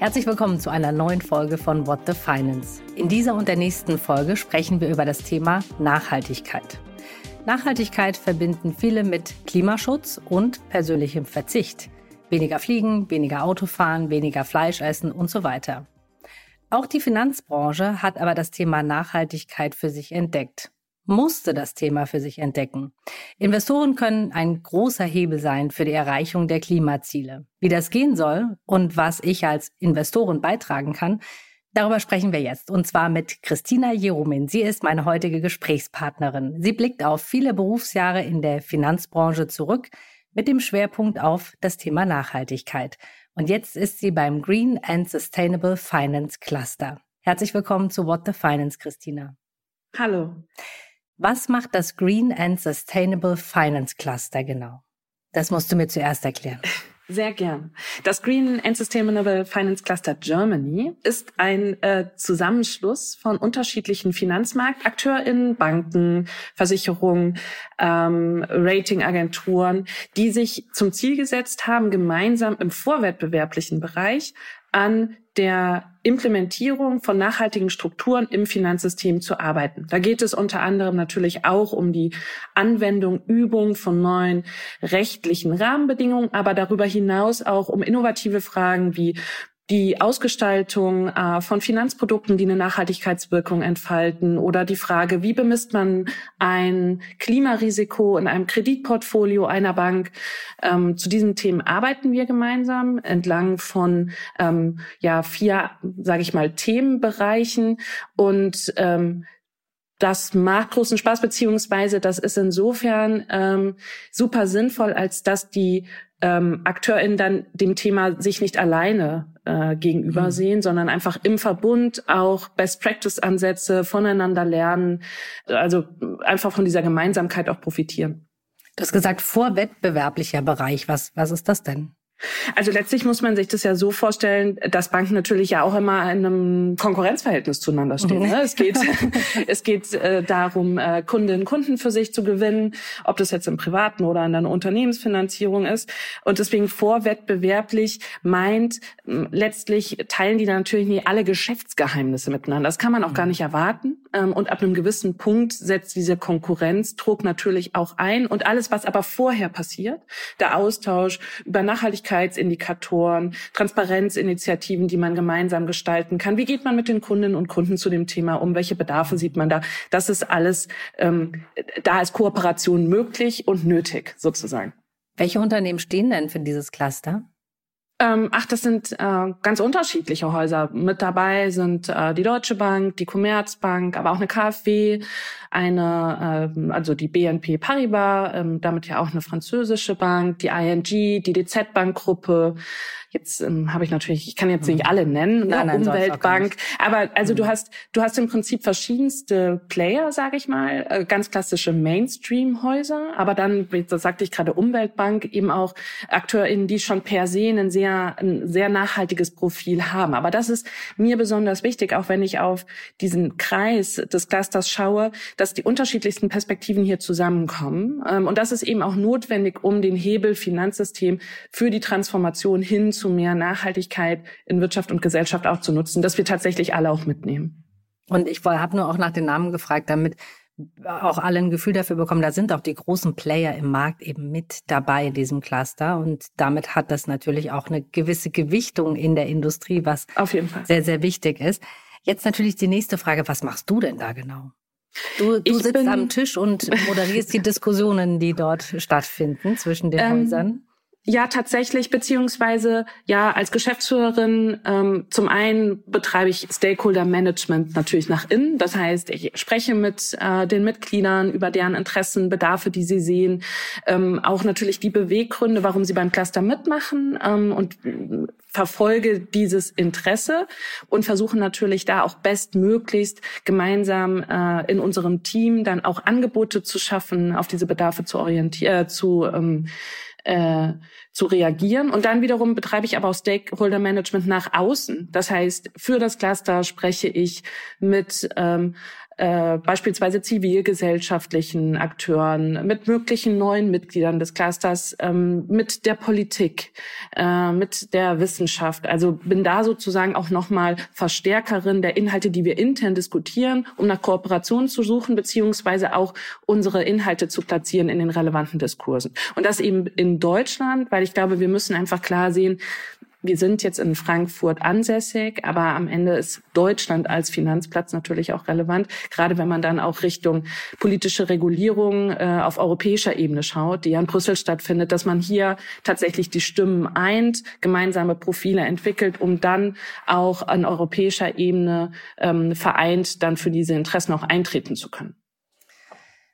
Herzlich willkommen zu einer neuen Folge von What the Finance. In dieser und der nächsten Folge sprechen wir über das Thema Nachhaltigkeit. Nachhaltigkeit verbinden viele mit Klimaschutz und persönlichem Verzicht. Weniger fliegen, weniger Autofahren, weniger Fleisch essen und so weiter. Auch die Finanzbranche hat aber das Thema Nachhaltigkeit für sich entdeckt musste das Thema für sich entdecken. Investoren können ein großer Hebel sein für die Erreichung der Klimaziele. Wie das gehen soll und was ich als Investorin beitragen kann, darüber sprechen wir jetzt. Und zwar mit Christina Jeromin. Sie ist meine heutige Gesprächspartnerin. Sie blickt auf viele Berufsjahre in der Finanzbranche zurück mit dem Schwerpunkt auf das Thema Nachhaltigkeit. Und jetzt ist sie beim Green and Sustainable Finance Cluster. Herzlich willkommen zu What the Finance, Christina. Hallo. Was macht das Green and Sustainable Finance Cluster genau? Das musst du mir zuerst erklären. Sehr gern. Das Green and Sustainable Finance Cluster Germany ist ein äh, Zusammenschluss von unterschiedlichen Finanzmarktakteurinnen, Banken, Versicherungen, ähm, Ratingagenturen, die sich zum Ziel gesetzt haben, gemeinsam im vorwettbewerblichen Bereich an der Implementierung von nachhaltigen Strukturen im Finanzsystem zu arbeiten. Da geht es unter anderem natürlich auch um die Anwendung, Übung von neuen rechtlichen Rahmenbedingungen, aber darüber hinaus auch um innovative Fragen wie die Ausgestaltung äh, von Finanzprodukten, die eine Nachhaltigkeitswirkung entfalten oder die Frage, wie bemisst man ein Klimarisiko in einem Kreditportfolio einer Bank. Ähm, zu diesen Themen arbeiten wir gemeinsam entlang von ähm, ja vier, sage ich mal, Themenbereichen und ähm, das macht großen Spaß, beziehungsweise das ist insofern ähm, super sinnvoll, als dass die ähm, AkteurInnen dann dem Thema sich nicht alleine äh, gegenüber sehen, mhm. sondern einfach im Verbund auch Best-Practice-Ansätze voneinander lernen, also einfach von dieser Gemeinsamkeit auch profitieren. Du hast gesagt, vorwettbewerblicher Bereich. Was, was ist das denn? Also letztlich muss man sich das ja so vorstellen, dass Banken natürlich ja auch immer in einem Konkurrenzverhältnis zueinander stehen. Ne? Es geht, es geht äh, darum, äh, Kundinnen und Kunden für sich zu gewinnen, ob das jetzt im privaten oder in einer Unternehmensfinanzierung ist. Und deswegen vorwettbewerblich meint, letztlich teilen die natürlich nie alle Geschäftsgeheimnisse miteinander. Das kann man auch gar nicht erwarten. Ähm, und ab einem gewissen Punkt setzt dieser Konkurrenzdruck natürlich auch ein. Und alles, was aber vorher passiert, der Austausch über Nachhaltigkeit, Nachhaltigkeitsindikatoren, Transparenzinitiativen, die man gemeinsam gestalten kann. Wie geht man mit den Kundinnen und Kunden zu dem Thema um? Welche Bedarfe sieht man da? Das ist alles, ähm, da ist Kooperation möglich und nötig sozusagen. Welche Unternehmen stehen denn für dieses Cluster? Ähm, ach, das sind äh, ganz unterschiedliche Häuser. Mit dabei sind äh, die Deutsche Bank, die Commerzbank, aber auch eine KfW, eine, äh, also die BNP Paribas, ähm, damit ja auch eine französische Bank, die ING, die DZ Bank Gruppe, Jetzt ähm, habe ich natürlich, ich kann jetzt nicht mhm. alle nennen, nein, nein, Umweltbank, aber also mhm. du hast du hast im Prinzip verschiedenste Player, sage ich mal, äh, ganz klassische Mainstream-Häuser, aber dann, das sagte ich gerade, Umweltbank eben auch AkteurInnen, die schon per se ein sehr ein sehr nachhaltiges Profil haben. Aber das ist mir besonders wichtig, auch wenn ich auf diesen Kreis des Clusters schaue, dass die unterschiedlichsten Perspektiven hier zusammenkommen. Ähm, und das ist eben auch notwendig, um den Hebel Finanzsystem für die Transformation hin zu mehr Nachhaltigkeit in Wirtschaft und Gesellschaft auch zu nutzen, dass wir tatsächlich alle auch mitnehmen. Und ich habe nur auch nach den Namen gefragt, damit auch alle ein Gefühl dafür bekommen, da sind auch die großen Player im Markt eben mit dabei in diesem Cluster. Und damit hat das natürlich auch eine gewisse Gewichtung in der Industrie, was Auf jeden Fall. sehr, sehr wichtig ist. Jetzt natürlich die nächste Frage, was machst du denn da genau? Du, du sitzt am Tisch und moderierst die Diskussionen, die dort stattfinden zwischen den ähm, Häusern. Ja, tatsächlich, beziehungsweise ja, als Geschäftsführerin ähm, zum einen betreibe ich Stakeholder Management natürlich nach innen. Das heißt, ich spreche mit äh, den Mitgliedern über deren Interessen, Bedarfe, die sie sehen, ähm, auch natürlich die Beweggründe, warum sie beim Cluster mitmachen ähm, und verfolge dieses Interesse und versuche natürlich da auch bestmöglichst gemeinsam äh, in unserem Team dann auch Angebote zu schaffen, auf diese Bedarfe zu orientieren, äh, zu ähm, äh, zu reagieren. Und dann wiederum betreibe ich aber auch Stakeholder Management nach außen. Das heißt, für das Cluster spreche ich mit ähm, äh, beispielsweise zivilgesellschaftlichen Akteuren, mit möglichen neuen Mitgliedern des Clusters, ähm, mit der Politik, äh, mit der Wissenschaft. Also bin da sozusagen auch nochmal Verstärkerin der Inhalte, die wir intern diskutieren, um nach Kooperation zu suchen, beziehungsweise auch unsere Inhalte zu platzieren in den relevanten Diskursen. Und das eben in Deutschland, weil ich glaube, wir müssen einfach klar sehen, wir sind jetzt in Frankfurt ansässig, aber am Ende ist Deutschland als Finanzplatz natürlich auch relevant, gerade wenn man dann auch Richtung politische Regulierung äh, auf europäischer Ebene schaut, die ja in Brüssel stattfindet, dass man hier tatsächlich die Stimmen eint, gemeinsame Profile entwickelt, um dann auch an europäischer Ebene ähm, vereint dann für diese Interessen auch eintreten zu können.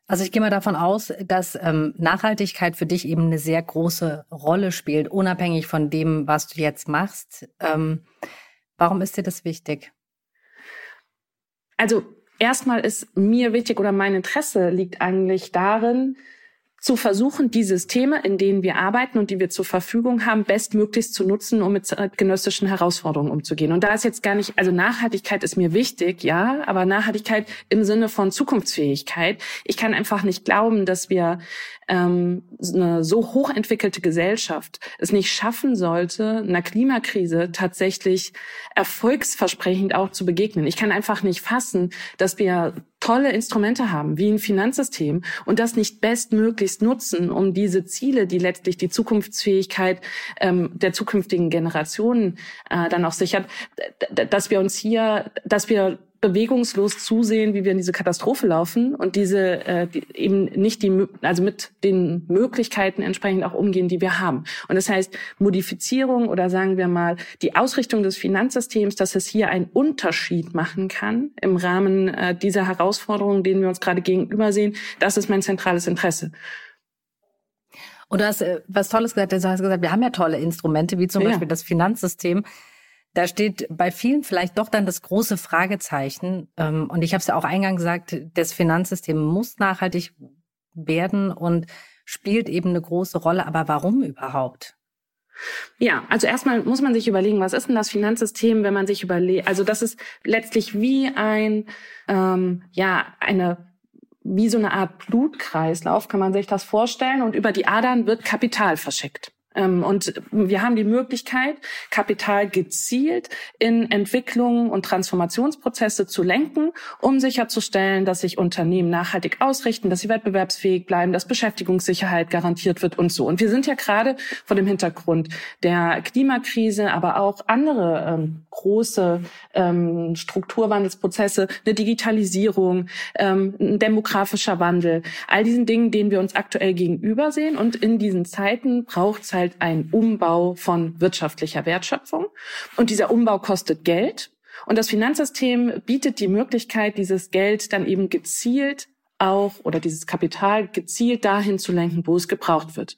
Also ich gehe mal davon aus, dass ähm, Nachhaltigkeit für dich eben eine sehr große Rolle spielt, unabhängig von dem, was du jetzt machst. Ähm, warum ist dir das wichtig? Also erstmal ist mir wichtig oder mein Interesse liegt eigentlich darin, zu versuchen, die Systeme, in denen wir arbeiten und die wir zur Verfügung haben, bestmöglichst zu nutzen, um mit genössischen Herausforderungen umzugehen. Und da ist jetzt gar nicht, also Nachhaltigkeit ist mir wichtig, ja, aber Nachhaltigkeit im Sinne von Zukunftsfähigkeit. Ich kann einfach nicht glauben, dass wir ähm, eine so hochentwickelte Gesellschaft es nicht schaffen sollte, einer Klimakrise tatsächlich erfolgsversprechend auch zu begegnen. Ich kann einfach nicht fassen, dass wir tolle Instrumente haben, wie ein Finanzsystem, und das nicht bestmöglichst nutzen, um diese Ziele, die letztlich die Zukunftsfähigkeit ähm, der zukünftigen Generationen äh, dann auch sichert, dass wir uns hier, dass wir bewegungslos zusehen, wie wir in diese Katastrophe laufen und diese äh, die eben nicht die also mit den Möglichkeiten entsprechend auch umgehen, die wir haben. Und das heißt Modifizierung oder sagen wir mal die Ausrichtung des Finanzsystems, dass es hier einen Unterschied machen kann im Rahmen äh, dieser Herausforderungen, denen wir uns gerade gegenüber sehen, das ist mein zentrales Interesse. Und du hast äh, was Tolles gesagt. Du hast gesagt, wir haben ja tolle Instrumente, wie zum ja. Beispiel das Finanzsystem. Da steht bei vielen vielleicht doch dann das große Fragezeichen. Ähm, und ich habe es ja auch eingangs gesagt, das Finanzsystem muss nachhaltig werden und spielt eben eine große Rolle. Aber warum überhaupt? Ja, also erstmal muss man sich überlegen, was ist denn das Finanzsystem, wenn man sich überlegt, also das ist letztlich wie ein, ähm, ja, eine wie so eine Art Blutkreislauf, kann man sich das vorstellen. Und über die Adern wird Kapital verschickt. Ähm, und wir haben die Möglichkeit, Kapital gezielt in Entwicklungen und Transformationsprozesse zu lenken, um sicherzustellen, dass sich Unternehmen nachhaltig ausrichten, dass sie wettbewerbsfähig bleiben, dass Beschäftigungssicherheit garantiert wird und so. Und wir sind ja gerade vor dem Hintergrund der Klimakrise, aber auch andere ähm, große ähm, Strukturwandelsprozesse, eine Digitalisierung, ähm, ein demografischer Wandel, all diesen Dingen, denen wir uns aktuell gegenüber sehen. Und in diesen Zeiten braucht es halt halt ein Umbau von wirtschaftlicher Wertschöpfung. Und dieser Umbau kostet Geld. Und das Finanzsystem bietet die Möglichkeit, dieses Geld dann eben gezielt auch oder dieses Kapital gezielt dahin zu lenken, wo es gebraucht wird.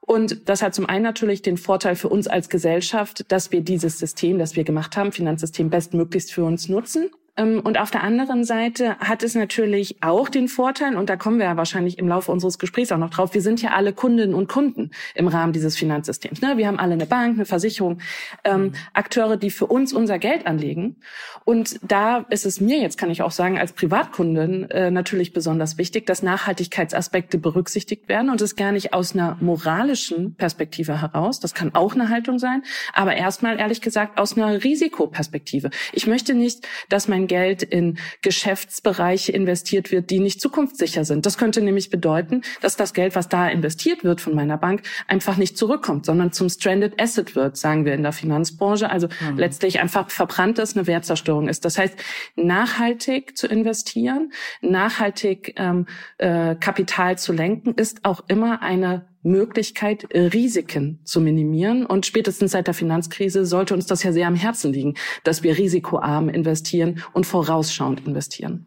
Und das hat zum einen natürlich den Vorteil für uns als Gesellschaft, dass wir dieses System, das wir gemacht haben, Finanzsystem bestmöglichst für uns nutzen. Ähm, und auf der anderen Seite hat es natürlich auch den Vorteil, und da kommen wir ja wahrscheinlich im Laufe unseres Gesprächs auch noch drauf, wir sind ja alle Kundinnen und Kunden im Rahmen dieses Finanzsystems. Ne? Wir haben alle eine Bank, eine Versicherung, ähm, mhm. Akteure, die für uns unser Geld anlegen. Und da ist es mir jetzt, kann ich auch sagen, als Privatkundin äh, natürlich besonders wichtig, dass Nachhaltigkeitsaspekte berücksichtigt werden und es gar nicht aus einer moralischen Perspektive heraus, das kann auch eine Haltung sein, aber erstmal ehrlich gesagt aus einer Risikoperspektive. Ich möchte nicht, dass mein Geld in Geschäftsbereiche investiert wird, die nicht zukunftssicher sind. Das könnte nämlich bedeuten, dass das Geld, was da investiert wird von meiner Bank, einfach nicht zurückkommt, sondern zum Stranded Asset wird, sagen wir in der Finanzbranche. Also mhm. letztlich einfach verbrannt ist, eine Wertzerstörung ist. Das heißt, nachhaltig zu investieren, nachhaltig ähm, äh, Kapital zu lenken, ist auch immer eine Möglichkeit, Risiken zu minimieren. Und spätestens seit der Finanzkrise sollte uns das ja sehr am Herzen liegen, dass wir risikoarm investieren und vorausschauend investieren.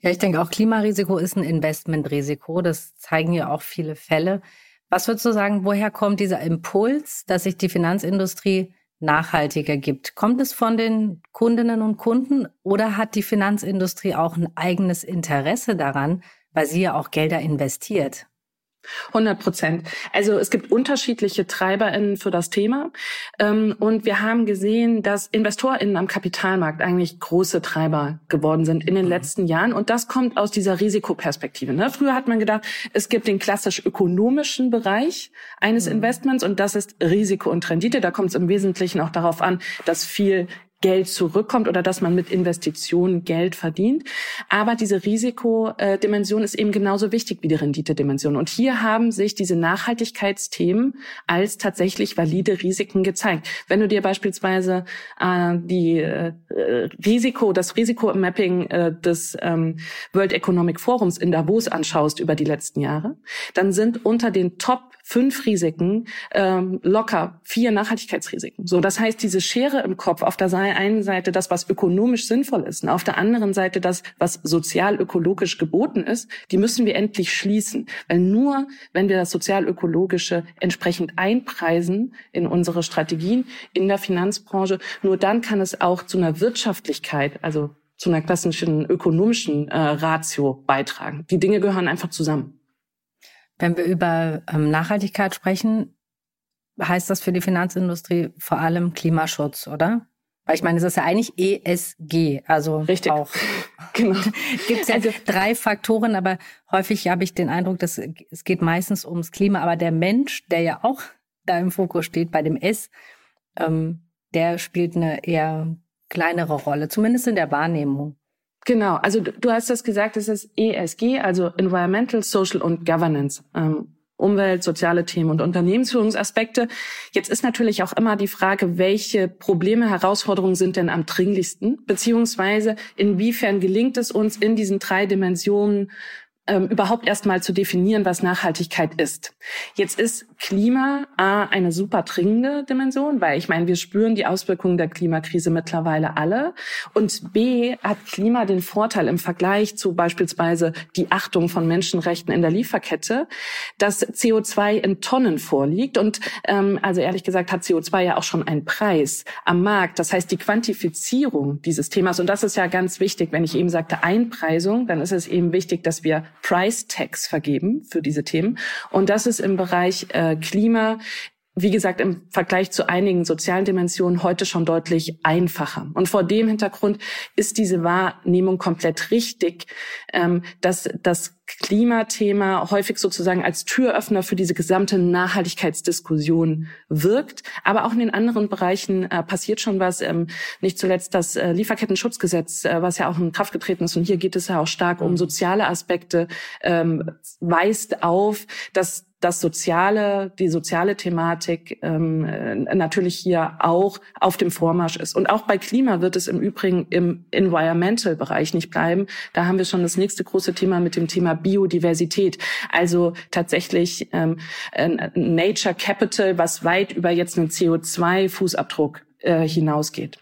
Ja, ich denke auch Klimarisiko ist ein Investmentrisiko. Das zeigen ja auch viele Fälle. Was würdest du sagen, woher kommt dieser Impuls, dass sich die Finanzindustrie nachhaltiger gibt? Kommt es von den Kundinnen und Kunden oder hat die Finanzindustrie auch ein eigenes Interesse daran, weil sie ja auch Gelder investiert? 100 Prozent. Also es gibt unterschiedliche TreiberInnen für das Thema. Ähm, und wir haben gesehen, dass InvestorInnen am Kapitalmarkt eigentlich große Treiber geworden sind in den mhm. letzten Jahren. Und das kommt aus dieser Risikoperspektive. Ne? Früher hat man gedacht, es gibt den klassisch ökonomischen Bereich eines mhm. Investments und das ist Risiko und Rendite. Da kommt es im Wesentlichen auch darauf an, dass viel Geld zurückkommt oder dass man mit Investitionen Geld verdient. Aber diese Risikodimension ist eben genauso wichtig wie die Renditedimension. Und hier haben sich diese Nachhaltigkeitsthemen als tatsächlich valide Risiken gezeigt. Wenn du dir beispielsweise äh, die äh, Risiko, das Risikomapping äh, des ähm, World Economic Forums in Davos anschaust über die letzten Jahre, dann sind unter den Top fünf Risiken ähm, locker vier Nachhaltigkeitsrisiken. So, das heißt, diese Schere im Kopf auf der einen Seite das, was ökonomisch sinnvoll ist, und auf der anderen Seite das, was sozial-ökologisch geboten ist, die müssen wir endlich schließen. Weil nur, wenn wir das sozial-ökologische entsprechend einpreisen in unsere Strategien in der Finanzbranche, nur dann kann es auch zu einer Wirtschaftlichkeit, also zu einer klassischen ökonomischen äh, Ratio beitragen. Die Dinge gehören einfach zusammen. Wenn wir über ähm, Nachhaltigkeit sprechen, heißt das für die Finanzindustrie vor allem Klimaschutz, oder? Weil ich meine, es ist ja eigentlich ESG, also Richtig. auch. genau. Gibt es also drei Faktoren, aber häufig habe ich den Eindruck, dass es geht meistens ums Klima, aber der Mensch, der ja auch da im Fokus steht bei dem S, ähm, der spielt eine eher kleinere Rolle, zumindest in der Wahrnehmung. Genau, also du hast das gesagt, es ist ESG, also Environmental, Social und Governance. Ähm, Umwelt, soziale Themen und Unternehmensführungsaspekte. Jetzt ist natürlich auch immer die Frage, welche Probleme, Herausforderungen sind denn am dringlichsten, beziehungsweise inwiefern gelingt es uns in diesen drei Dimensionen ähm, überhaupt erstmal zu definieren, was Nachhaltigkeit ist. Jetzt ist Klima A eine super dringende Dimension, weil ich meine, wir spüren die Auswirkungen der Klimakrise mittlerweile alle. Und B hat Klima den Vorteil im Vergleich zu beispielsweise die Achtung von Menschenrechten in der Lieferkette, dass CO2 in Tonnen vorliegt. Und ähm, also ehrlich gesagt hat CO2 ja auch schon einen Preis am Markt. Das heißt, die Quantifizierung dieses Themas, und das ist ja ganz wichtig, wenn ich eben sagte Einpreisung, dann ist es eben wichtig, dass wir Price Tags vergeben für diese Themen. Und das ist im Bereich äh, Klima wie gesagt, im Vergleich zu einigen sozialen Dimensionen heute schon deutlich einfacher. Und vor dem Hintergrund ist diese Wahrnehmung komplett richtig, ähm, dass das Klimathema häufig sozusagen als Türöffner für diese gesamte Nachhaltigkeitsdiskussion wirkt. Aber auch in den anderen Bereichen äh, passiert schon was. Ähm, nicht zuletzt das äh, Lieferkettenschutzgesetz, äh, was ja auch in Kraft getreten ist. Und hier geht es ja auch stark um soziale Aspekte, ähm, weist auf, dass das soziale, die soziale Thematik ähm, äh, natürlich hier auch auf dem Vormarsch ist. Und auch bei Klima wird es im Übrigen im Environmental-Bereich nicht bleiben. Da haben wir schon das nächste große Thema mit dem Thema Biodiversität. Also tatsächlich ähm, Nature Capital, was weit über jetzt einen CO2-Fußabdruck äh, hinausgeht.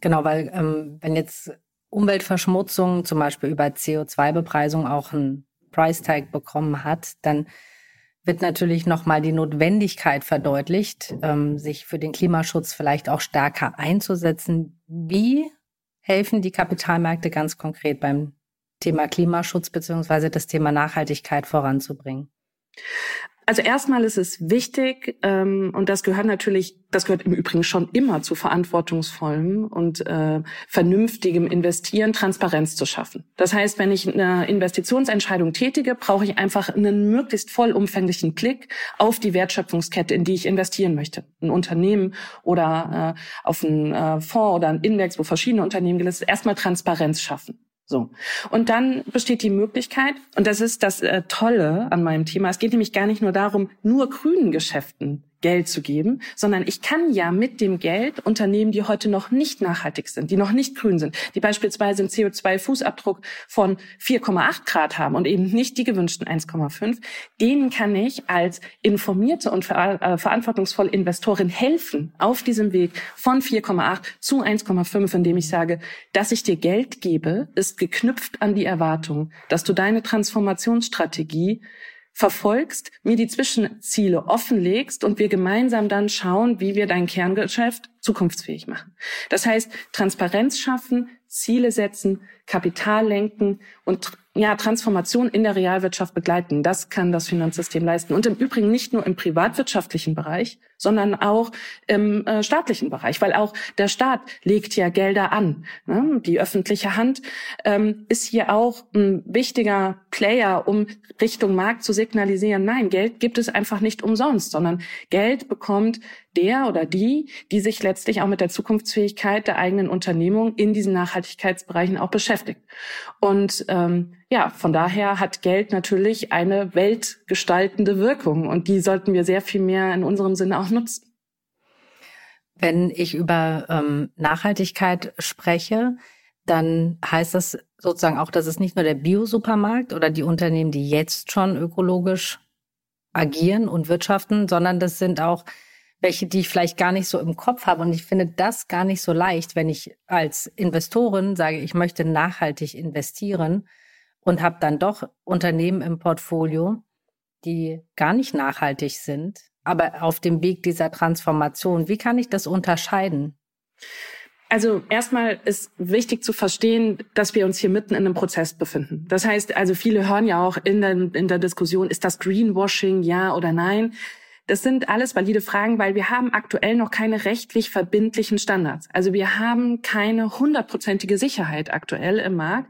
Genau, weil ähm, wenn jetzt Umweltverschmutzung zum Beispiel über CO2-Bepreisung auch ein Price Tag bekommen hat, dann wird natürlich nochmal die Notwendigkeit verdeutlicht, ähm, sich für den Klimaschutz vielleicht auch stärker einzusetzen. Wie helfen die Kapitalmärkte ganz konkret beim Thema Klimaschutz beziehungsweise das Thema Nachhaltigkeit voranzubringen? Also erstmal ist es wichtig, ähm, und das gehört natürlich, das gehört im Übrigen schon immer zu verantwortungsvollem und äh, vernünftigem Investieren, Transparenz zu schaffen. Das heißt, wenn ich eine Investitionsentscheidung tätige, brauche ich einfach einen möglichst vollumfänglichen Blick auf die Wertschöpfungskette, in die ich investieren möchte. Ein Unternehmen oder äh, auf einen äh, Fonds oder einen Index, wo verschiedene Unternehmen gelistet erstmal Transparenz schaffen. So. Und dann besteht die Möglichkeit, und das ist das äh, Tolle an meinem Thema, es geht nämlich gar nicht nur darum, nur grünen Geschäften Geld zu geben, sondern ich kann ja mit dem Geld Unternehmen, die heute noch nicht nachhaltig sind, die noch nicht grün sind, die beispielsweise einen CO2-Fußabdruck von 4,8 Grad haben und eben nicht die gewünschten 1,5, denen kann ich als informierte und ver äh, verantwortungsvolle Investorin helfen auf diesem Weg von 4,8 zu 1,5, indem ich sage, dass ich dir Geld gebe, ist geknüpft an die Erwartung, dass du deine Transformationsstrategie verfolgst, mir die Zwischenziele offenlegst und wir gemeinsam dann schauen, wie wir dein Kerngeschäft zukunftsfähig machen. Das heißt, Transparenz schaffen, Ziele setzen, Kapital lenken und ja, Transformation in der Realwirtschaft begleiten. Das kann das Finanzsystem leisten. Und im Übrigen nicht nur im privatwirtschaftlichen Bereich, sondern auch im äh, staatlichen Bereich, weil auch der Staat legt ja Gelder an. Ne? Die öffentliche Hand ähm, ist hier auch ein wichtiger Player, um Richtung Markt zu signalisieren, nein, Geld gibt es einfach nicht umsonst, sondern Geld bekommt der oder die, die sich letztlich auch mit der Zukunftsfähigkeit der eigenen Unternehmung in diesen Nachhaltigkeitsbereichen auch beschäftigt. Und ähm, ja, von daher hat Geld natürlich eine weltgestaltende Wirkung und die sollten wir sehr viel mehr in unserem Sinne auch nutzen. Wenn ich über ähm, Nachhaltigkeit spreche, dann heißt das sozusagen auch, dass es nicht nur der Biosupermarkt oder die Unternehmen, die jetzt schon ökologisch agieren und wirtschaften, sondern das sind auch welche, die ich vielleicht gar nicht so im Kopf habe. Und ich finde das gar nicht so leicht, wenn ich als Investorin sage, ich möchte nachhaltig investieren und habe dann doch Unternehmen im Portfolio, die gar nicht nachhaltig sind, aber auf dem Weg dieser Transformation. Wie kann ich das unterscheiden? Also erstmal ist wichtig zu verstehen, dass wir uns hier mitten in einem Prozess befinden. Das heißt, also viele hören ja auch in der, in der Diskussion, ist das Greenwashing ja oder nein? Das sind alles valide Fragen, weil wir haben aktuell noch keine rechtlich verbindlichen Standards. Also wir haben keine hundertprozentige Sicherheit aktuell im Markt,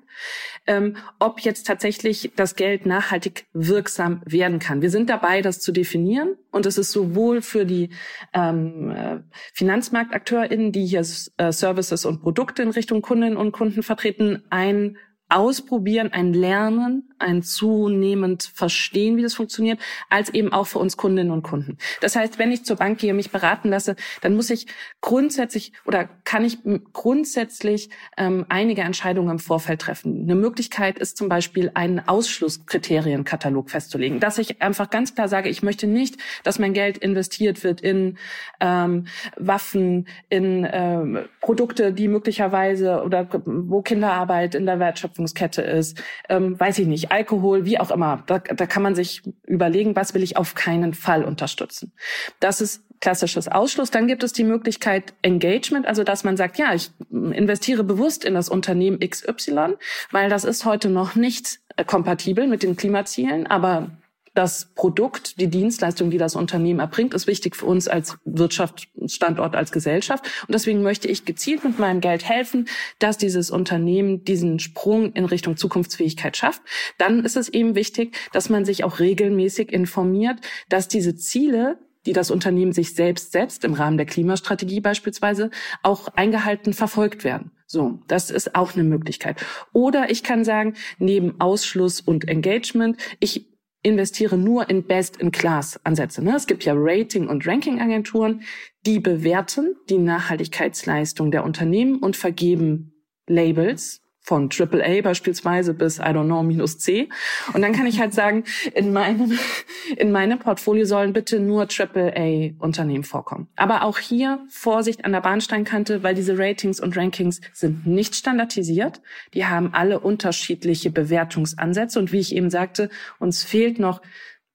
ähm, ob jetzt tatsächlich das Geld nachhaltig wirksam werden kann. Wir sind dabei, das zu definieren. Und es ist sowohl für die ähm, äh, FinanzmarktakteurInnen, die hier äh, Services und Produkte in Richtung Kundinnen und Kunden vertreten, ein Ausprobieren, ein Lernen, ein zunehmend Verstehen, wie das funktioniert, als eben auch für uns Kundinnen und Kunden. Das heißt, wenn ich zur Bank gehe, mich beraten lasse, dann muss ich grundsätzlich oder kann ich grundsätzlich ähm, einige Entscheidungen im Vorfeld treffen. Eine Möglichkeit ist zum Beispiel einen Ausschlusskriterienkatalog festzulegen, dass ich einfach ganz klar sage, ich möchte nicht, dass mein Geld investiert wird in ähm, Waffen, in ähm, Produkte, die möglicherweise oder wo Kinderarbeit in der Wertschöpfung Wertschöpfungskette ist, ähm, weiß ich nicht, Alkohol, wie auch immer. Da, da kann man sich überlegen, was will ich auf keinen Fall unterstützen. Das ist klassisches Ausschluss. Dann gibt es die Möglichkeit Engagement, also dass man sagt, ja, ich investiere bewusst in das Unternehmen XY, weil das ist heute noch nicht äh, kompatibel mit den Klimazielen, aber das Produkt, die Dienstleistung, die das Unternehmen erbringt, ist wichtig für uns als Wirtschaftsstandort, als Gesellschaft. Und deswegen möchte ich gezielt mit meinem Geld helfen, dass dieses Unternehmen diesen Sprung in Richtung Zukunftsfähigkeit schafft. Dann ist es eben wichtig, dass man sich auch regelmäßig informiert, dass diese Ziele die das Unternehmen sich selbst setzt, im Rahmen der Klimastrategie beispielsweise, auch eingehalten verfolgt werden. So, das ist auch eine Möglichkeit. Oder ich kann sagen, neben Ausschluss und Engagement, ich investiere nur in Best-in-Class-Ansätze. Ne? Es gibt ja Rating- und Ranking-Agenturen, die bewerten die Nachhaltigkeitsleistung der Unternehmen und vergeben Labels, von AAA beispielsweise bis, I don't know, minus C. Und dann kann ich halt sagen, in meinem, in meinem Portfolio sollen bitte nur AAA-Unternehmen vorkommen. Aber auch hier Vorsicht an der Bahnsteinkante, weil diese Ratings und Rankings sind nicht standardisiert. Die haben alle unterschiedliche Bewertungsansätze. Und wie ich eben sagte, uns fehlt noch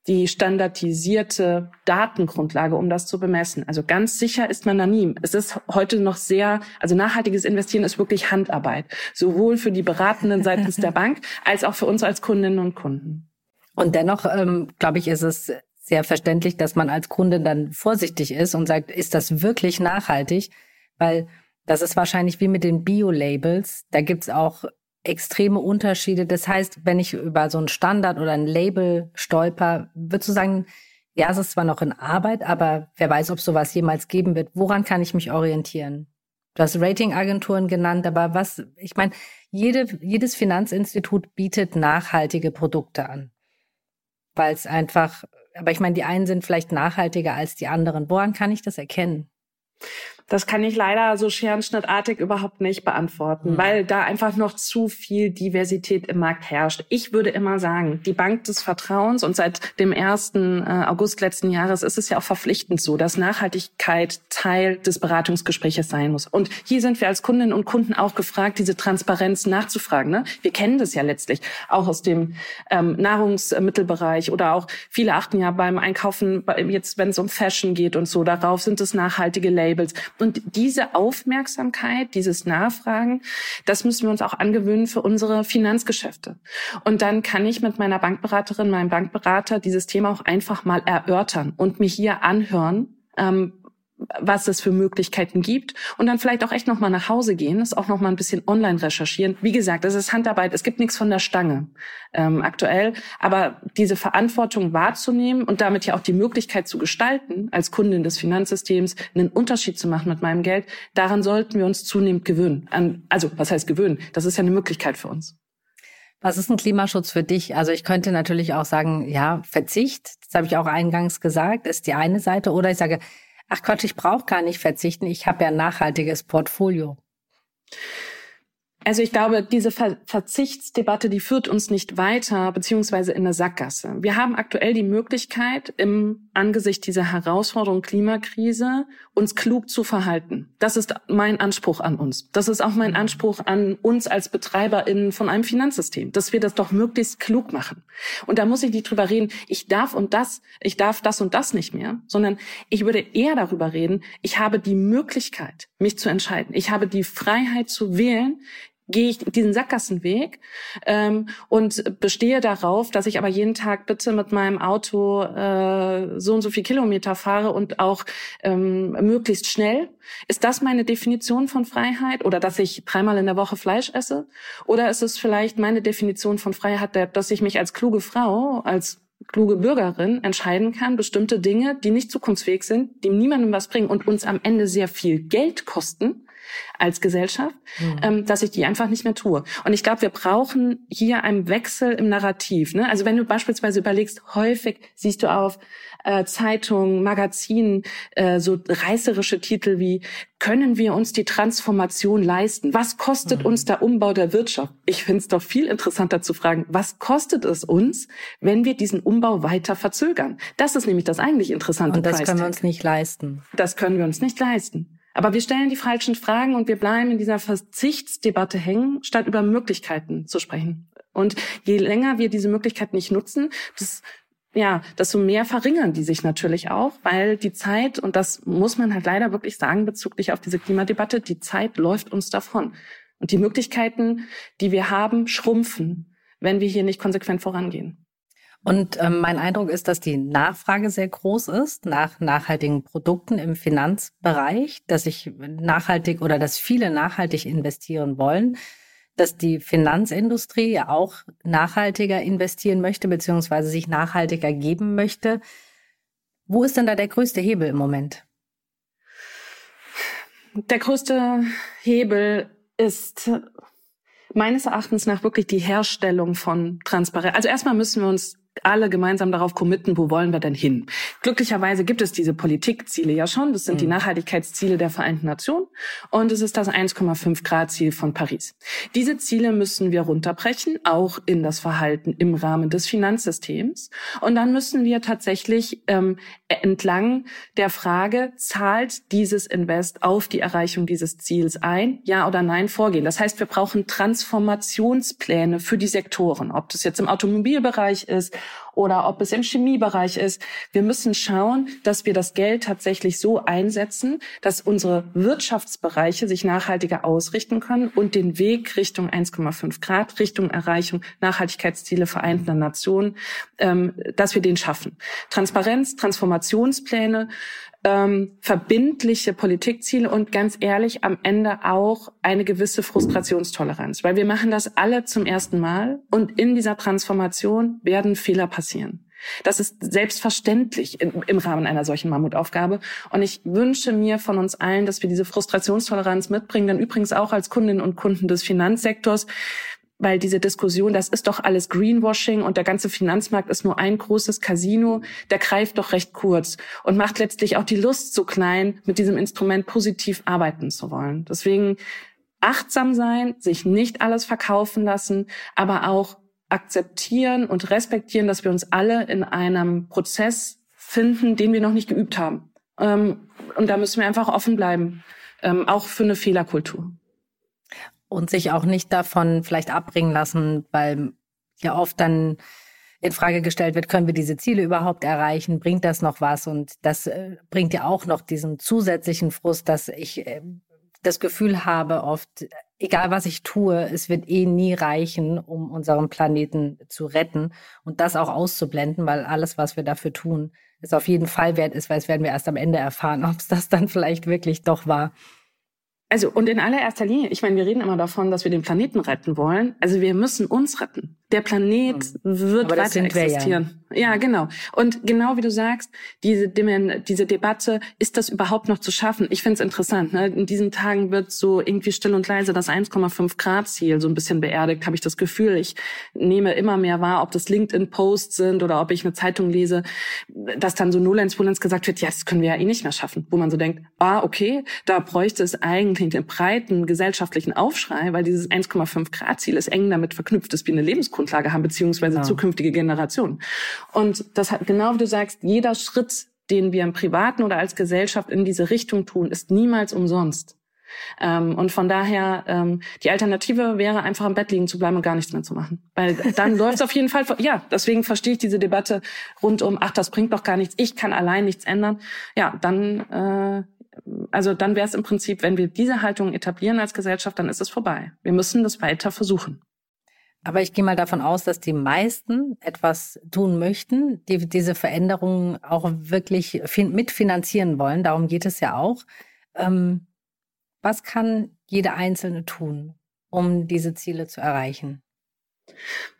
die standardisierte Datengrundlage, um das zu bemessen. Also ganz sicher ist man da nie. Es ist heute noch sehr, also nachhaltiges Investieren ist wirklich Handarbeit, sowohl für die Beratenden seitens der Bank als auch für uns als Kundinnen und Kunden. Und dennoch, ähm, glaube ich, ist es sehr verständlich, dass man als Kunde dann vorsichtig ist und sagt, ist das wirklich nachhaltig? Weil das ist wahrscheinlich wie mit den Bio-Labels. Da gibt's auch extreme Unterschiede. Das heißt, wenn ich über so ein Standard oder ein Label stolper, würdest du sagen, ja, es ist zwar noch in Arbeit, aber wer weiß, ob sowas jemals geben wird. Woran kann ich mich orientieren? Du hast Ratingagenturen genannt, aber was, ich meine, jede, jedes Finanzinstitut bietet nachhaltige Produkte an. Weil es einfach, aber ich meine, die einen sind vielleicht nachhaltiger als die anderen. Woran kann ich das erkennen? Das kann ich leider so scherenschnittartig überhaupt nicht beantworten, mhm. weil da einfach noch zu viel Diversität im Markt herrscht. Ich würde immer sagen, die Bank des Vertrauens und seit dem 1. Äh, August letzten Jahres ist es ja auch verpflichtend so, dass Nachhaltigkeit Teil des Beratungsgespräches sein muss. Und hier sind wir als Kundinnen und Kunden auch gefragt, diese Transparenz nachzufragen. Ne? Wir kennen das ja letztlich auch aus dem ähm, Nahrungsmittelbereich oder auch viele achten ja beim Einkaufen, jetzt wenn es um Fashion geht und so, darauf sind es nachhaltige Labels Und diese Aufmerksamkeit, dieses Nachfragen, das müssen wir uns auch angewöhnen für unsere Finanzgeschäfte. Und dann kann ich mit meiner Bankberaterin, meinem Bankberater dieses Thema auch einfach mal erörtern und mir hier anhören, ähm, was es für Möglichkeiten gibt und dann vielleicht auch echt noch mal nach Hause gehen, das auch noch mal ein bisschen online recherchieren. Wie gesagt, das ist Handarbeit, es gibt nichts von der Stange ähm, aktuell, aber diese Verantwortung wahrzunehmen und damit ja auch die Möglichkeit zu gestalten, als Kundin des Finanzsystems einen Unterschied zu machen mit meinem Geld, daran sollten wir uns zunehmend gewöhnen. An, also was heißt gewöhnen? Das ist ja eine Möglichkeit für uns. Was ist ein Klimaschutz für dich? Also ich könnte natürlich auch sagen, ja, Verzicht, das habe ich auch eingangs gesagt, ist die eine Seite. Oder ich sage, ach Gott, ich brauche gar nicht verzichten, ich habe ja ein nachhaltiges Portfolio. Also ich glaube, diese Ver Verzichtsdebatte, die führt uns nicht weiter, beziehungsweise in eine Sackgasse. Wir haben aktuell die Möglichkeit, im Angesicht dieser Herausforderung Klimakrise uns klug zu verhalten. Das ist mein Anspruch an uns. Das ist auch mein Anspruch an uns als BetreiberInnen von einem Finanzsystem, dass wir das doch möglichst klug machen. Und da muss ich nicht drüber reden, ich darf und das, ich darf das und das nicht mehr, sondern ich würde eher darüber reden, ich habe die Möglichkeit, mich zu entscheiden. Ich habe die Freiheit zu wählen, gehe ich diesen Sackgassenweg ähm, und bestehe darauf, dass ich aber jeden Tag bitte mit meinem Auto äh, so und so viel Kilometer fahre und auch ähm, möglichst schnell. Ist das meine Definition von Freiheit oder dass ich dreimal in der Woche Fleisch esse? Oder ist es vielleicht meine Definition von Freiheit, dass ich mich als kluge Frau, als kluge Bürgerin entscheiden kann, bestimmte Dinge, die nicht zukunftsfähig sind, die niemandem was bringen und uns am Ende sehr viel Geld kosten, als Gesellschaft, mhm. ähm, dass ich die einfach nicht mehr tue. Und ich glaube, wir brauchen hier einen Wechsel im Narrativ. Ne? Also wenn du beispielsweise überlegst, häufig siehst du auf äh, Zeitungen, Magazinen äh, so reißerische Titel wie können wir uns die Transformation leisten? Was kostet mhm. uns der Umbau der Wirtschaft? Ich finde es doch viel interessanter zu fragen, was kostet es uns, wenn wir diesen Umbau weiter verzögern? Das ist nämlich das eigentlich interessante. Und das können wir uns nicht leisten. Das können wir uns nicht leisten. Aber wir stellen die falschen Fragen und wir bleiben in dieser Verzichtsdebatte hängen, statt über Möglichkeiten zu sprechen. Und je länger wir diese Möglichkeit nicht nutzen, das ja, desto mehr verringern die sich natürlich auch, weil die Zeit, und das muss man halt leider wirklich sagen bezüglich auf diese Klimadebatte, die Zeit läuft uns davon. Und die Möglichkeiten, die wir haben, schrumpfen, wenn wir hier nicht konsequent vorangehen. Und ähm, mein Eindruck ist, dass die Nachfrage sehr groß ist nach nachhaltigen Produkten im Finanzbereich, dass sich nachhaltig oder dass viele nachhaltig investieren wollen, dass die Finanzindustrie ja auch nachhaltiger investieren möchte, beziehungsweise sich nachhaltiger geben möchte. Wo ist denn da der größte Hebel im Moment? Der größte Hebel ist meines Erachtens nach wirklich die Herstellung von Transparenz. Also erstmal müssen wir uns alle gemeinsam darauf committen, wo wollen wir denn hin? Glücklicherweise gibt es diese Politikziele ja schon. Das sind mhm. die Nachhaltigkeitsziele der Vereinten Nationen und es ist das 1,5 Grad Ziel von Paris. Diese Ziele müssen wir runterbrechen, auch in das Verhalten im Rahmen des Finanzsystems. Und dann müssen wir tatsächlich ähm, entlang der Frage, zahlt dieses Invest auf die Erreichung dieses Ziels ein, ja oder nein, vorgehen. Das heißt, wir brauchen Transformationspläne für die Sektoren, ob das jetzt im Automobilbereich ist oder ob es im Chemiebereich ist. Wir müssen schauen, dass wir das Geld tatsächlich so einsetzen, dass unsere Wirtschaftsbereiche sich nachhaltiger ausrichten können und den Weg Richtung 1,5 Grad, Richtung Erreichung Nachhaltigkeitsziele Vereinter Nationen, ähm, dass wir den schaffen. Transparenz, Transformationspläne, ähm, verbindliche Politikziele und ganz ehrlich am Ende auch eine gewisse Frustrationstoleranz, weil wir machen das alle zum ersten Mal und in dieser Transformation werden Fehler passieren. Das ist selbstverständlich im, Rahmen einer solchen Mammutaufgabe. Und ich wünsche mir von uns allen, dass wir diese Frustrationstoleranz mitbringen, denn übrigens auch als Kundinnen und Kunden des Finanzsektors, weil diese Diskussion, das ist doch alles Greenwashing und der ganze Finanzmarkt ist nur ein großes Casino, der greift doch recht kurz und macht letztlich auch die Lust so klein, mit diesem Instrument positiv arbeiten zu wollen. Deswegen achtsam sein, sich nicht alles verkaufen lassen, aber auch akzeptieren und respektieren, dass wir uns alle in einem Prozess finden, den wir noch nicht geübt haben. Ähm, und da müssen wir einfach offen bleiben, ähm, auch für eine Fehlerkultur. Und sich auch nicht davon vielleicht abbringen lassen, weil ja oft dann in Frage gestellt wird, können wir diese Ziele überhaupt erreichen? Bringt das noch was? Und das äh, bringt ja auch noch diesen zusätzlichen Frust, dass ich äh, das Gefühl habe, oft, egal was ich tue, es wird eh nie reichen, um unseren Planeten zu retten und das auch auszublenden, weil alles, was wir dafür tun, es auf jeden Fall wert ist, weil es werden wir erst am Ende erfahren, ob es das dann vielleicht wirklich doch war. Also und in allererster Linie, ich meine, wir reden immer davon, dass wir den Planeten retten wollen. Also wir müssen uns retten. Der Planet hm. wird weiter existieren. Ja. ja. genau. Und genau wie du sagst, diese, diese Debatte, ist das überhaupt noch zu schaffen? Ich finde es interessant. Ne? In diesen Tagen wird so irgendwie still und leise das 1,5 Grad Ziel so ein bisschen beerdigt, habe ich das Gefühl. Ich nehme immer mehr wahr, ob das LinkedIn-Posts sind oder ob ich eine Zeitung lese, dass dann so Nolens Volens gesagt wird, ja, das können wir ja eh nicht mehr schaffen. Wo man so denkt, ah, okay, da bräuchte es eigentlich den breiten gesellschaftlichen Aufschrei, weil dieses 1,5 Grad Ziel ist eng damit verknüpft ist, wie eine Lebensgrundlage Lebensgrundlage haben, beziehungsweise genau. zukünftige Generationen. Und das hat, genau wie du sagst, jeder Schritt, den wir im Privaten oder als Gesellschaft in diese Richtung tun, ist niemals umsonst. Ähm, und von daher, ähm, die Alternative wäre einfach im Bett liegen zu bleiben und gar nichts mehr zu machen. Weil dann läuft es auf jeden Fall, ja, deswegen verstehe ich diese Debatte rund um, ach, das bringt doch gar nichts, ich kann allein nichts ändern. Ja, dann, äh, also dann wäre es im Prinzip, wenn wir diese Haltung etablieren als Gesellschaft, dann ist es vorbei. Wir müssen das weiter versuchen. Aber ich gehe mal davon aus, dass die meisten etwas tun möchten, die diese Veränderungen auch wirklich mitfinanzieren wollen. Darum geht es ja auch. Ähm, was kann jeder Einzelne tun, um diese Ziele zu erreichen?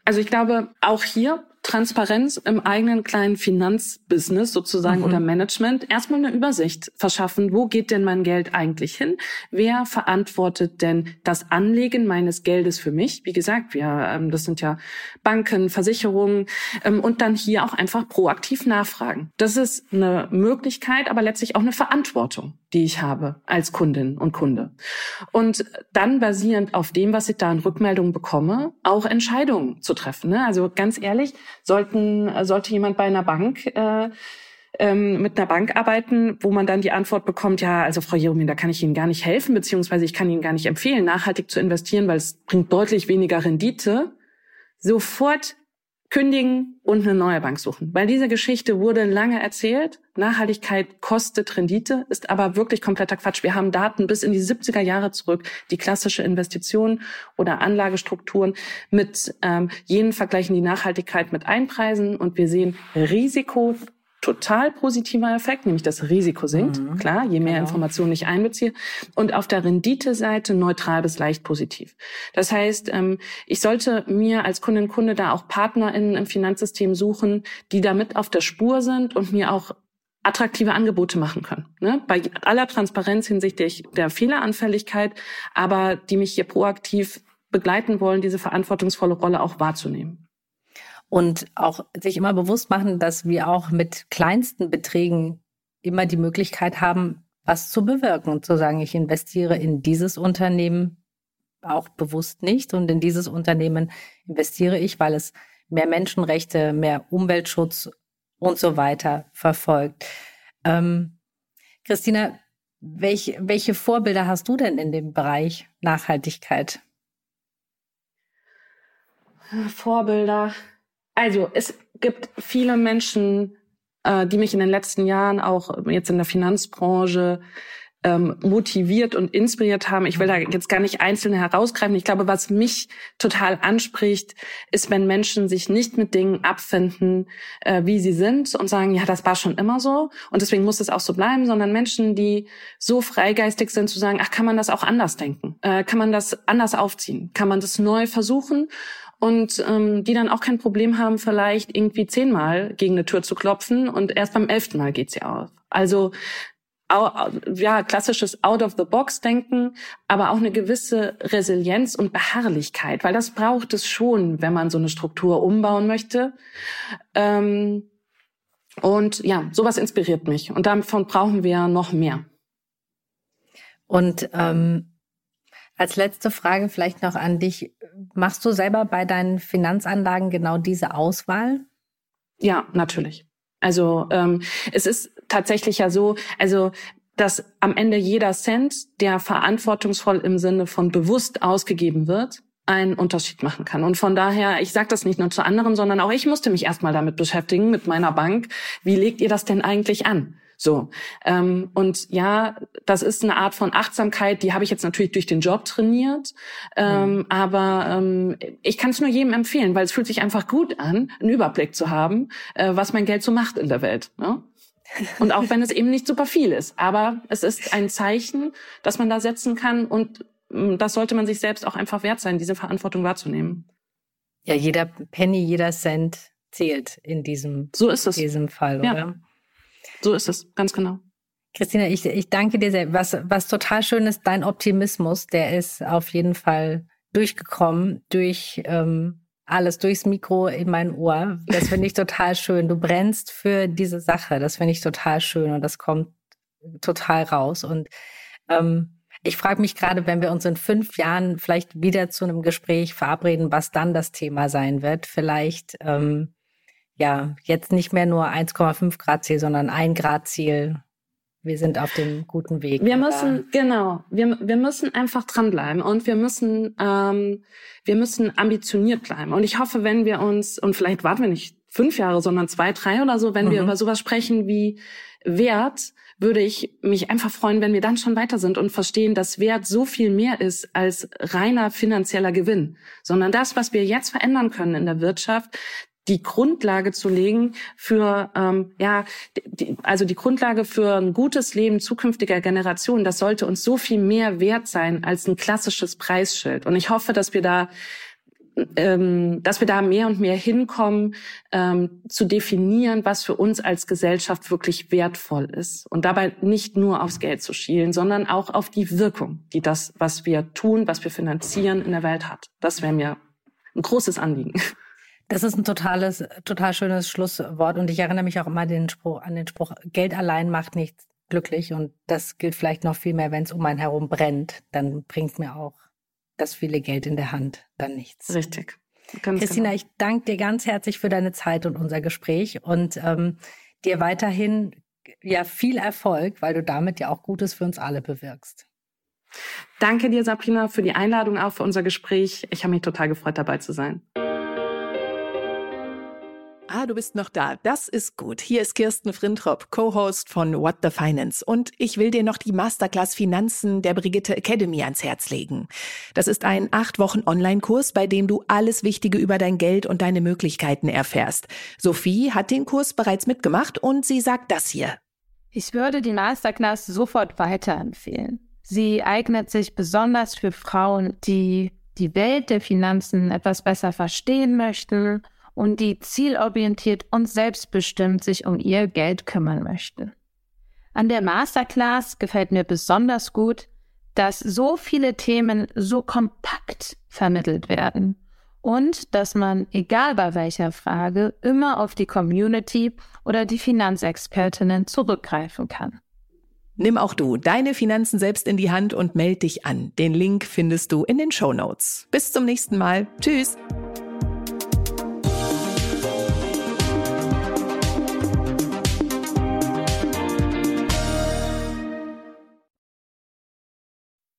Also ich glaube, auch hier Transparenz im eigenen kleinen Finanzbusiness sozusagen mhm. oder Management erstmal eine Übersicht verschaffen. Wo geht denn mein Geld eigentlich hin? Wer verantwortet denn das Anlegen meines Geldes für mich? Wie gesagt, wir, ähm, das sind ja Banken, Versicherungen ähm, und dann hier auch einfach proaktiv nachfragen. Das ist eine Möglichkeit, aber letztlich auch eine Verantwortung, die ich habe als Kundin und Kunde. Und dann basierend auf dem, was ich da in Rückmeldungen bekomme, auch Entscheidungen zu treffen. Ne? Also ganz ehrlich, sollten, sollte jemand bei einer Bank äh, ähm, mit einer Bank arbeiten, wo man dann die Antwort bekommt, ja, also Frau Jeromin, da kann ich Ihnen gar nicht helfen, beziehungsweise ich kann Ihnen gar nicht empfehlen, nachhaltig zu investieren, weil es bringt deutlich weniger Rendite. Sofort kündigen und eine neue Bank suchen. Weil diese Geschichte wurde lange erzählt. Nachhaltigkeit kostet Rendite, ist aber wirklich kompletter Quatsch. Wir haben Daten bis in die 70er Jahre zurück, die klassische Investition oder Anlagestrukturen mit ähm, jenen vergleichen die Nachhaltigkeit mit Einpreisen und wir sehen Risiko total positiver Effekt, nämlich das Risiko sinkt. Mhm, Klar, je mehr genau. Informationen ich einbeziehe. Und auf der Rendite-Seite neutral bis leicht positiv. Das heißt, ähm, ich sollte mir als Kundin Kunde da auch PartnerInnen im Finanzsystem suchen, die da mit auf der Spur sind und mir auch attraktive Angebote machen können. Ne? Bei aller Transparenz hinsichtlich der Fehleranfälligkeit, aber die mich hier proaktiv begleiten wollen, diese verantwortungsvolle Rolle auch wahrzunehmen und auch sich immer bewusst machen, dass wir auch mit kleinsten Beträgen immer die Möglichkeit haben, was zu bewirken und zu sagen, ich investiere in dieses Unternehmen auch bewusst nicht und in dieses Unternehmen investiere ich, weil es mehr Menschenrechte, mehr Umweltschutz und so weiter verfolgt. Ähm, Christina, welch, welche Vorbilder hast du denn in dem Bereich Nachhaltigkeit? Vorbilder. Also es gibt viele Menschen, äh, die mich in den letzten Jahren auch jetzt in der Finanzbranche ähm, motiviert und inspiriert haben. Ich will da jetzt gar nicht einzelne herausgreifen. Ich glaube, was mich total anspricht, ist, wenn Menschen sich nicht mit Dingen abfinden, äh, wie sie sind und sagen, ja, das war schon immer so und deswegen muss es auch so bleiben, sondern Menschen, die so freigeistig sind zu sagen, ach, kann man das auch anders denken? Äh, kann man das anders aufziehen? Kann man das neu versuchen? Und ähm, die dann auch kein Problem haben, vielleicht irgendwie zehnmal gegen eine Tür zu klopfen und erst beim elften Mal geht sie auf. Also ja, klassisches Out-of-the-Box-Denken, aber auch eine gewisse Resilienz und Beharrlichkeit, weil das braucht es schon, wenn man so eine Struktur umbauen möchte. Ähm, und ja, sowas inspiriert mich und davon brauchen wir noch mehr. Und ähm, als letzte Frage vielleicht noch an dich. Machst du selber bei deinen Finanzanlagen genau diese Auswahl? Ja, natürlich. Also ähm, es ist tatsächlich ja so, also dass am Ende jeder Cent, der verantwortungsvoll im Sinne von bewusst ausgegeben wird, einen Unterschied machen kann. Und von daher, ich sage das nicht nur zu anderen, sondern auch ich musste mich erstmal damit beschäftigen, mit meiner Bank. Wie legt ihr das denn eigentlich an? So. Ähm, und ja, das ist eine Art von Achtsamkeit, die habe ich jetzt natürlich durch den Job trainiert. Ähm, mhm. Aber ähm, ich kann es nur jedem empfehlen, weil es fühlt sich einfach gut an, einen Überblick zu haben, äh, was mein Geld so macht in der Welt. Ne? Und auch wenn es eben nicht super viel ist. Aber es ist ein Zeichen, das man da setzen kann. Und mm, das sollte man sich selbst auch einfach wert sein, diese Verantwortung wahrzunehmen. Ja, jeder Penny, jeder Cent zählt in diesem, so ist es. diesem Fall, oder? So ist es, ganz genau. Christina, ich, ich danke dir sehr. Was, was total schön ist, dein Optimismus, der ist auf jeden Fall durchgekommen durch ähm, alles, durchs Mikro in mein Ohr. Das finde ich total schön. Du brennst für diese Sache. Das finde ich total schön und das kommt total raus. Und ähm, ich frage mich gerade, wenn wir uns in fünf Jahren vielleicht wieder zu einem Gespräch verabreden, was dann das Thema sein wird. Vielleicht ähm, ja, jetzt nicht mehr nur 1,5 Grad Ziel, sondern ein Grad Ziel. Wir sind auf dem guten Weg. Wir müssen, genau, wir, wir müssen einfach dranbleiben und wir müssen, ähm, wir müssen ambitioniert bleiben. Und ich hoffe, wenn wir uns, und vielleicht warten wir nicht fünf Jahre, sondern zwei, drei oder so, wenn mhm. wir über sowas sprechen wie Wert, würde ich mich einfach freuen, wenn wir dann schon weiter sind und verstehen, dass Wert so viel mehr ist als reiner finanzieller Gewinn, sondern das, was wir jetzt verändern können in der Wirtschaft, die Grundlage zu legen für ähm, ja die, also die Grundlage für ein gutes Leben zukünftiger Generationen. Das sollte uns so viel mehr wert sein als ein klassisches Preisschild. Und ich hoffe, dass wir da ähm, dass wir da mehr und mehr hinkommen, ähm, zu definieren, was für uns als Gesellschaft wirklich wertvoll ist. Und dabei nicht nur aufs Geld zu schielen, sondern auch auf die Wirkung, die das, was wir tun, was wir finanzieren, in der Welt hat. Das wäre mir ein großes Anliegen. Das ist ein totales, total schönes Schlusswort. Und ich erinnere mich auch immer den Spruch, an den Spruch, Geld allein macht nicht glücklich. Und das gilt vielleicht noch viel mehr, wenn es um einen herum brennt. Dann bringt mir auch das viele Geld in der Hand dann nichts. Richtig. Ganz Christina, genau. ich danke dir ganz herzlich für deine Zeit und unser Gespräch und ähm, dir weiterhin ja viel Erfolg, weil du damit ja auch Gutes für uns alle bewirkst. Danke dir, Sabrina, für die Einladung auch für unser Gespräch. Ich habe mich total gefreut, dabei zu sein. Ah, du bist noch da. Das ist gut. Hier ist Kirsten Frintrop, Co-Host von What the Finance. Und ich will dir noch die Masterclass Finanzen der Brigitte Academy ans Herz legen. Das ist ein acht Wochen Online-Kurs, bei dem du alles Wichtige über dein Geld und deine Möglichkeiten erfährst. Sophie hat den Kurs bereits mitgemacht und sie sagt das hier. Ich würde die Masterclass sofort weiterempfehlen. Sie eignet sich besonders für Frauen, die die Welt der Finanzen etwas besser verstehen möchten und die zielorientiert und selbstbestimmt sich um ihr Geld kümmern möchten. An der Masterclass gefällt mir besonders gut, dass so viele Themen so kompakt vermittelt werden und dass man, egal bei welcher Frage, immer auf die Community oder die Finanzexpertinnen zurückgreifen kann. Nimm auch du deine Finanzen selbst in die Hand und melde dich an. Den Link findest du in den Show Notes. Bis zum nächsten Mal. Tschüss.